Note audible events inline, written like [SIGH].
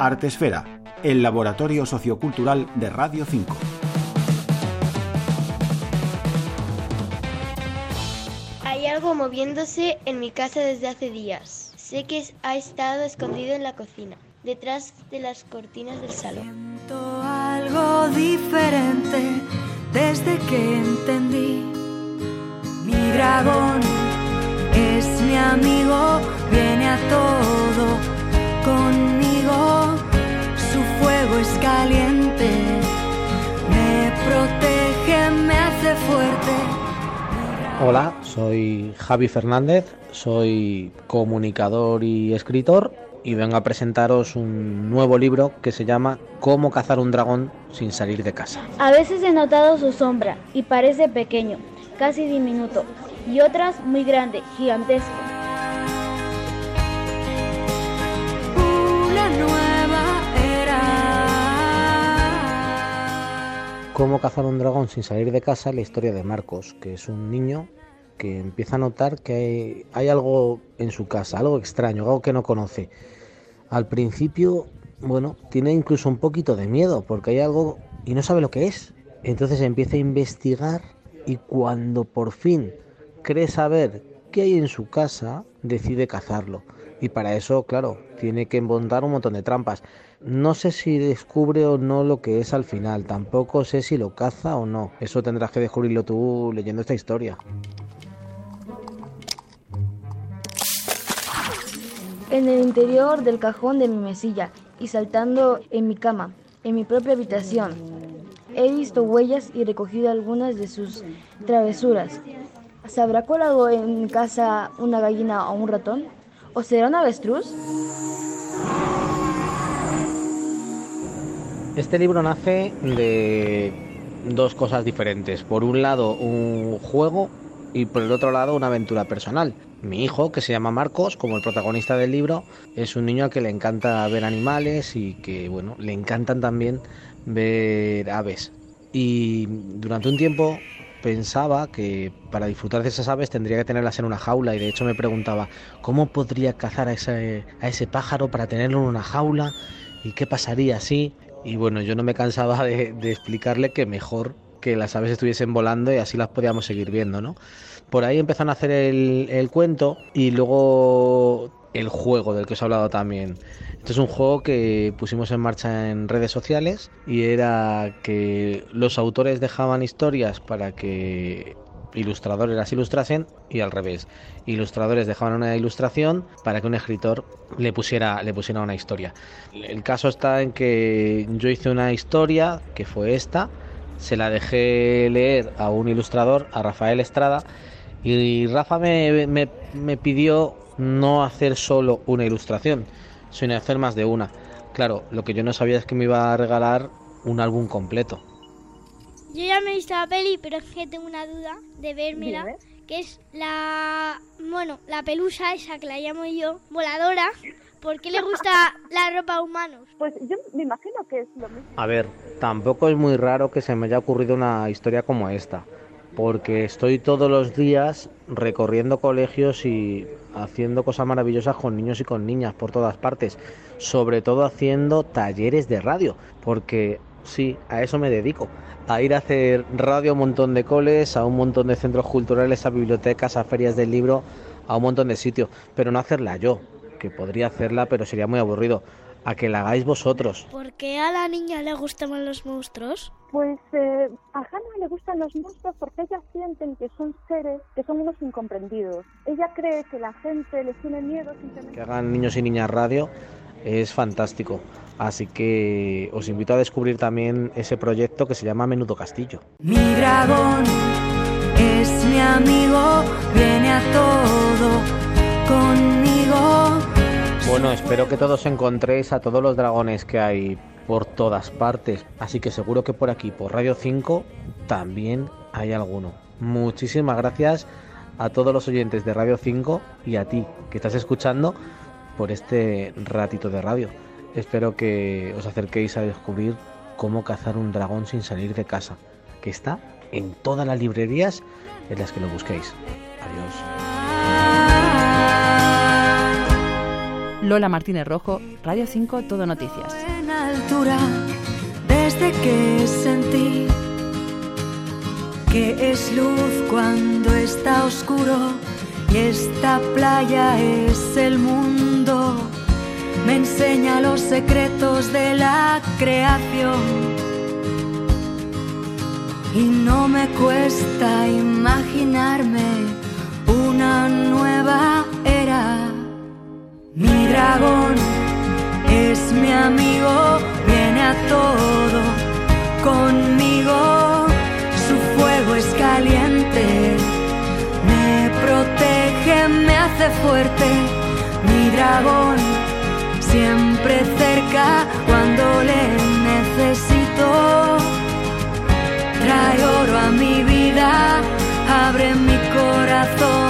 Artesfera, el laboratorio sociocultural de Radio 5. Hay algo moviéndose en mi casa desde hace días. Sé que ha estado escondido en la cocina, detrás de las cortinas del salón. Siento algo diferente desde que entendí. Mi dragón es mi amigo, viene a todo me protege, me hace fuerte. Hola, soy Javi Fernández, soy comunicador y escritor y vengo a presentaros un nuevo libro que se llama Cómo cazar un dragón sin salir de casa. A veces he notado su sombra y parece pequeño, casi diminuto, y otras muy grande, gigantesco. Cómo cazar un dragón sin salir de casa, la historia de Marcos, que es un niño que empieza a notar que hay, algo en su casa, algo extraño, algo que no conoce. Al principio, bueno, tiene incluso un poquito de miedo porque hay algo y no sabe lo que es. Entonces empieza a investigar y cuando por fin cree saber qué hay en su casa, decide cazarlo. Y para eso, claro, tiene que montar un montón de trampas. No sé si descubre o no lo que es al final, tampoco sé si lo caza o no. Eso tendrás que descubrirlo tú leyendo esta historia. En el interior del cajón de mi mesilla y saltando en mi cama, en mi propia habitación. He visto huellas y recogido algunas de sus travesuras. ¿Se habrá colado en casa una gallina o un ratón? ¿O será un avestruz? Este libro nace de dos cosas diferentes. Por un lado, un juego y por el otro lado, una aventura personal. Mi hijo, que se llama Marcos, como el protagonista del libro, es un niño al que le encanta ver animales y que, bueno, le encantan también ver aves. Y durante un tiempo pensaba que para disfrutar de esas aves tendría que tenerlas en una jaula y de hecho me preguntaba cómo podría cazar a ese, a ese pájaro para tenerlo en una jaula y qué pasaría así. Y bueno, yo no me cansaba de, explicarle que mejor que las aves estuviesen volando y así las podíamos seguir viendo, ¿no? Por ahí empezaron a hacer el cuento y luego el juego del que os he hablado también. Este es un juego que pusimos en marcha en redes sociales y era que los autores dejaban historias para que ilustradores las ilustrasen y al revés. Ilustradores dejaban una ilustración para que un escritor le pusiera, le pusiera una historia. El caso está en que yo hice una historia que fue esta, se la dejé leer a un ilustrador, a Rafael Estrada, y Rafa me, pidió no hacer solo una ilustración, sino hacer más de una. Claro, lo que yo no sabía es que me iba a regalar un álbum completo. Yo ya me he visto la peli, pero es que tengo una duda de vérmela, que es la, bueno, la pelusa esa que la llamo yo, voladora. ¿Por qué le gusta [LAUGHS] la ropa a humanos? Pues yo me imagino que es lo mismo. A ver, tampoco es muy raro que se me haya ocurrido una historia como esta, porque estoy todos los días recorriendo colegios y haciendo cosas maravillosas con niños y con niñas por todas partes, sobre todo haciendo talleres de radio, porque sí, a eso me dedico, a ir a hacer radio a un montón de coles, a un montón de centros culturales, a bibliotecas, a ferias del libro, a un montón de sitios, pero no hacerla yo, que podría hacerla, pero sería muy aburrido. A que la hagáis vosotros. ¿Por qué a la niña le gustan los monstruos? Pues eh, a Hannah le gustan los monstruos porque ellas sienten que son seres que son unos incomprendidos. Ella cree que la gente les tiene miedo simplemente. Que hagan niños y niñas radio es fantástico. Así que os invito a descubrir también ese proyecto que se llama Menudo Castillo. Mi dragón es mi amigo, viene a todo conmigo. Bueno, espero que todos encontréis a todos los dragones que hay por todas partes. Así que seguro que por aquí, por Radio 5, también hay alguno. Muchísimas gracias a todos los oyentes de Radio 5 y a ti que estás escuchando por este ratito de radio. Espero que os acerquéis a descubrir cómo cazar un dragón sin salir de casa, que está en todas las librerías en las que lo busquéis. Adiós. Lola Martínez Rojo, Radio 5, Todo Noticias. En altura, desde que sentí que es luz cuando está oscuro y esta playa es el mundo. Me enseña los secretos de la creación. Y no me cuesta imaginarme una nueva amigo, viene a todo conmigo. Su fuego es caliente, me protege, me hace fuerte. Mi dragón siempre cerca cuando le necesito. Trae oro a mi vida, abre mi corazón